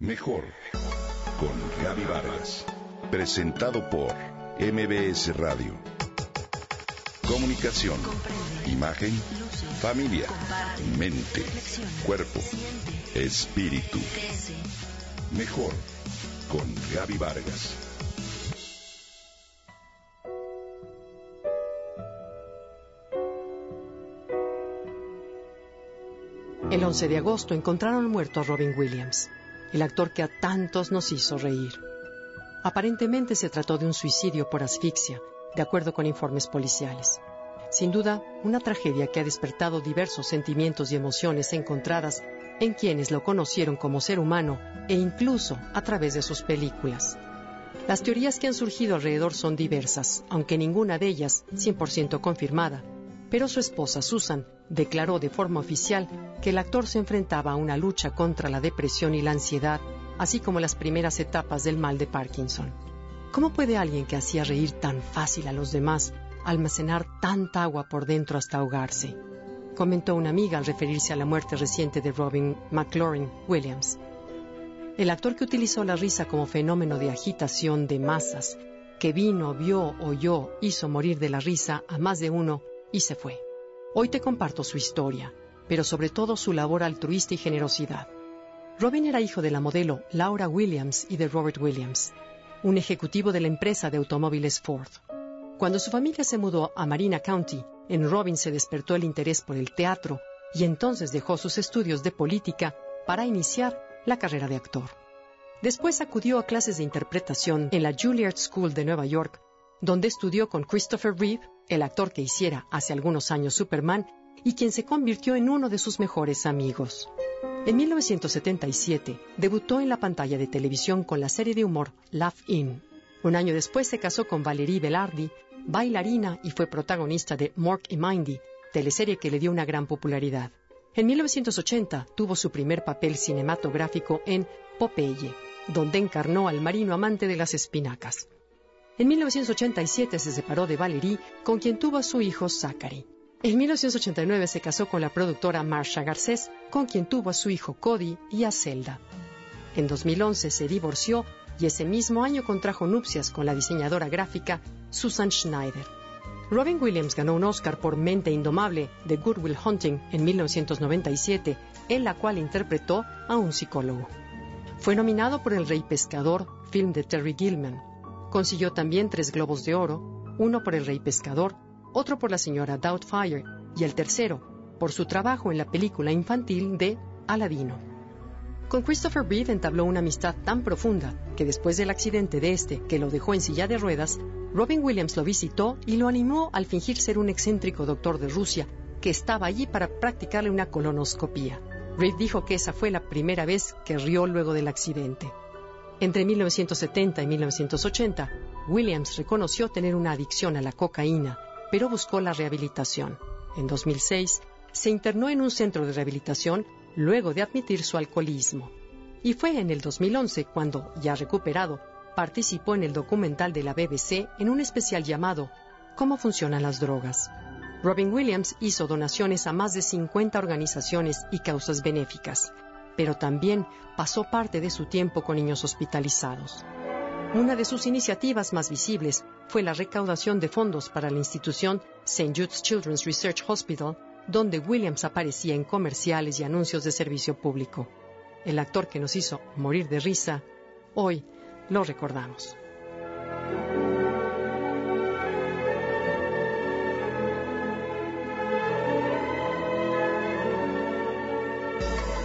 Mejor con Gaby Vargas. Presentado por MBS Radio. Comunicación, imagen, familia, mente, cuerpo, espíritu. Mejor con Gaby Vargas. El 11 de agosto encontraron muerto a Robin Williams, el actor que a tantos nos hizo reír. Aparentemente se trató de un suicidio por asfixia, de acuerdo con informes policiales. Sin duda, una tragedia que ha despertado diversos sentimientos y emociones encontradas en quienes lo conocieron como ser humano e incluso a través de sus películas. Las teorías que han surgido alrededor son diversas, aunque ninguna de ellas 100% confirmada, pero su esposa Susan declaró de forma oficial que el actor se enfrentaba a una lucha contra la depresión y la ansiedad, así como las primeras etapas del mal de Parkinson. ¿Cómo puede alguien que hacía reír tan fácil a los demás almacenar tanta agua por dentro hasta ahogarse? comentó una amiga al referirse a la muerte reciente de Robin McLaurin Williams. El actor que utilizó la risa como fenómeno de agitación de masas, que vino, vio, oyó, hizo morir de la risa a más de uno y se fue. Hoy te comparto su historia, pero sobre todo su labor altruista y generosidad. Robin era hijo de la modelo Laura Williams y de Robert Williams, un ejecutivo de la empresa de automóviles Ford. Cuando su familia se mudó a Marina County, en Robin se despertó el interés por el teatro y entonces dejó sus estudios de política para iniciar la carrera de actor. Después acudió a clases de interpretación en la Juilliard School de Nueva York, donde estudió con Christopher Reeve, el actor que hiciera hace algunos años Superman y quien se convirtió en uno de sus mejores amigos. En 1977 debutó en la pantalla de televisión con la serie de humor Laugh In. Un año después se casó con Valerie Velardi, bailarina y fue protagonista de Mork y Mindy, teleserie que le dio una gran popularidad. En 1980 tuvo su primer papel cinematográfico en Popeye, donde encarnó al marino amante de las espinacas. En 1987 se separó de Valerie, con quien tuvo a su hijo Zachary. En 1989 se casó con la productora Marsha Garcés, con quien tuvo a su hijo Cody y a Zelda. En 2011 se divorció y ese mismo año contrajo nupcias con la diseñadora gráfica Susan Schneider. Robin Williams ganó un Oscar por Mente Indomable de Good Will Hunting en 1997, en la cual interpretó a un psicólogo. Fue nominado por El Rey Pescador, film de Terry Gilman. Consiguió también tres Globos de Oro, uno por El Rey Pescador, otro por la señora Doubtfire y el tercero por su trabajo en la película infantil de Aladino. Con Christopher Reeve entabló una amistad tan profunda que después del accidente de este, que lo dejó en silla de ruedas, Robin Williams lo visitó y lo animó al fingir ser un excéntrico doctor de Rusia que estaba allí para practicarle una colonoscopía. Reeve dijo que esa fue la primera vez que rió luego del accidente. Entre 1970 y 1980, Williams reconoció tener una adicción a la cocaína, pero buscó la rehabilitación. En 2006, se internó en un centro de rehabilitación luego de admitir su alcoholismo. Y fue en el 2011 cuando, ya recuperado, participó en el documental de la BBC en un especial llamado ¿Cómo funcionan las drogas? Robin Williams hizo donaciones a más de 50 organizaciones y causas benéficas, pero también pasó parte de su tiempo con niños hospitalizados. Una de sus iniciativas más visibles fue la recaudación de fondos para la institución St. Jude's Children's Research Hospital donde Williams aparecía en comerciales y anuncios de servicio público. El actor que nos hizo morir de risa, hoy lo recordamos.